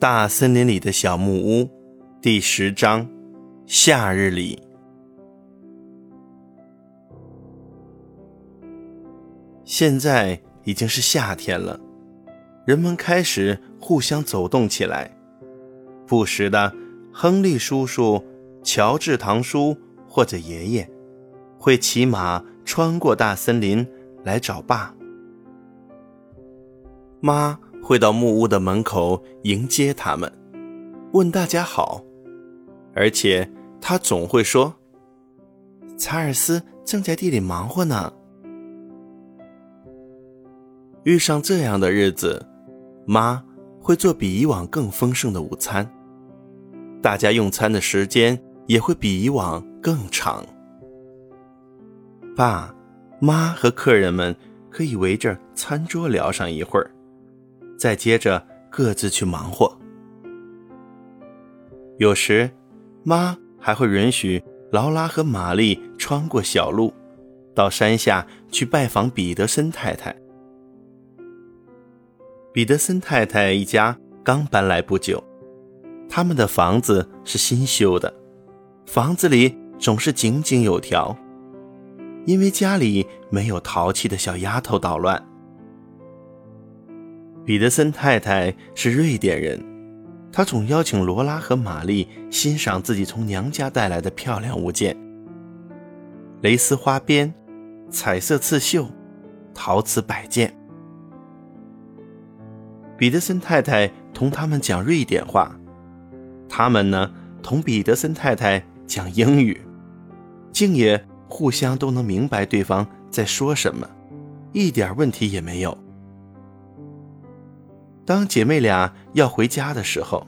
大森林里的小木屋，第十章，夏日里。现在已经是夏天了，人们开始互相走动起来。不时的，亨利叔叔、乔治堂叔或者爷爷，会骑马穿过大森林来找爸。妈会到木屋的门口迎接他们，问大家好，而且他总会说：“查尔斯正在地里忙活呢。”遇上这样的日子，妈会做比以往更丰盛的午餐，大家用餐的时间也会比以往更长。爸妈和客人们可以围着餐桌聊上一会儿。再接着各自去忙活。有时，妈还会允许劳拉和玛丽穿过小路，到山下去拜访彼得森太太。彼得森太太一家刚搬来不久，他们的房子是新修的，房子里总是井井有条，因为家里没有淘气的小丫头捣乱。彼得森太太是瑞典人，她总邀请罗拉和玛丽欣赏自己从娘家带来的漂亮物件：蕾丝花边、彩色刺绣、陶瓷摆件。彼得森太太同他们讲瑞典话，他们呢同彼得森太太讲英语，竟也互相都能明白对方在说什么，一点问题也没有。当姐妹俩要回家的时候，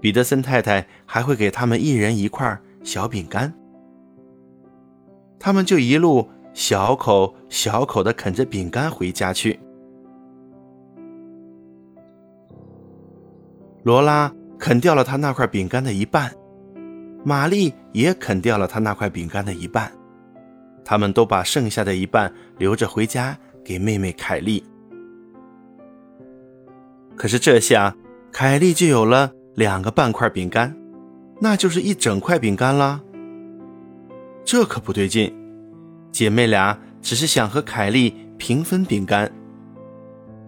彼得森太太还会给他们一人一块小饼干，他们就一路小口小口的啃着饼干回家去。罗拉啃掉了他那块饼干的一半，玛丽也啃掉了他那块饼干的一半，他们都把剩下的一半留着回家给妹妹凯莉。可是这下，凯莉就有了两个半块饼干，那就是一整块饼干啦。这可不对劲，姐妹俩只是想和凯莉平分饼干。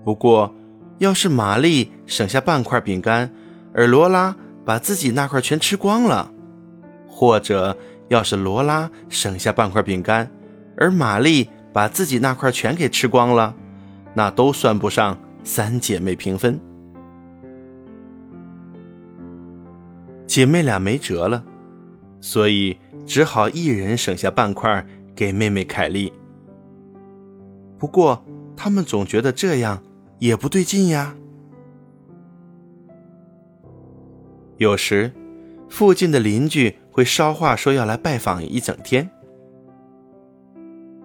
不过，要是玛丽省下半块饼干，而罗拉把自己那块全吃光了，或者要是罗拉省下半块饼干，而玛丽把自己那块全给吃光了，那都算不上。三姐妹平分，姐妹俩没辙了，所以只好一人省下半块给妹妹凯莉。不过，他们总觉得这样也不对劲呀。有时，附近的邻居会捎话说要来拜访一整天，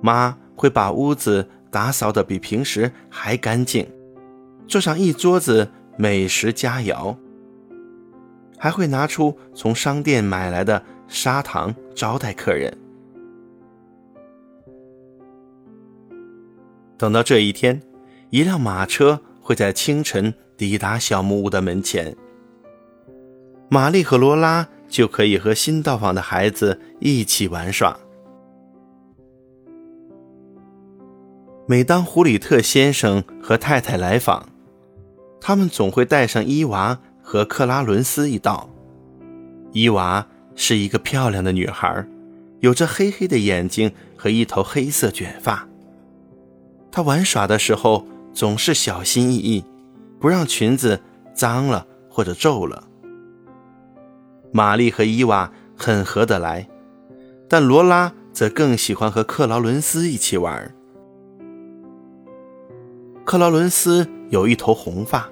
妈会把屋子打扫的比平时还干净。做上一桌子美食佳肴，还会拿出从商店买来的砂糖招待客人。等到这一天，一辆马车会在清晨抵达小木屋的门前，玛丽和罗拉就可以和新到访的孩子一起玩耍。每当胡里特先生和太太来访，他们总会带上伊娃和克拉伦斯一道。伊娃是一个漂亮的女孩，有着黑黑的眼睛和一头黑色卷发。她玩耍的时候总是小心翼翼，不让裙子脏了或者皱了。玛丽和伊娃很合得来，但罗拉则更喜欢和克劳伦斯一起玩。克劳伦斯有一头红发。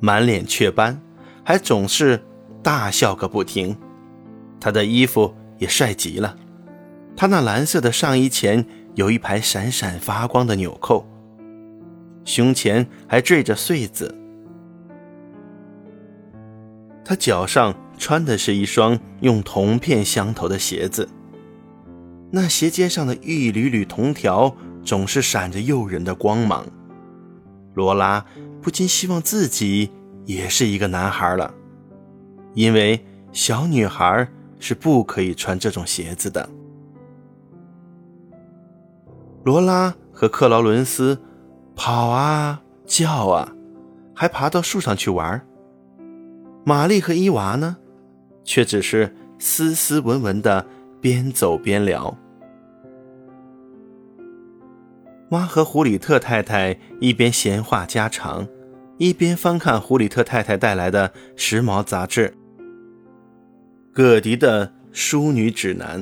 满脸雀斑，还总是大笑个不停。他的衣服也帅极了，他那蓝色的上衣前有一排闪闪发光的纽扣，胸前还缀着穗子。他脚上穿的是一双用铜片镶头的鞋子，那鞋尖上的一缕缕铜条总是闪着诱人的光芒。罗拉。不禁希望自己也是一个男孩了，因为小女孩是不可以穿这种鞋子的。罗拉和克劳伦斯跑啊叫啊，还爬到树上去玩。玛丽和伊娃呢，却只是斯斯文文的边走边聊。妈和胡里特太太一边闲话家常，一边翻看胡里特太太带来的时髦杂志《葛迪的淑女指南》。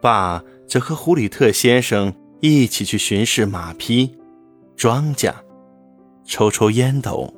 爸则和胡里特先生一起去巡视马匹、庄稼，抽抽烟斗，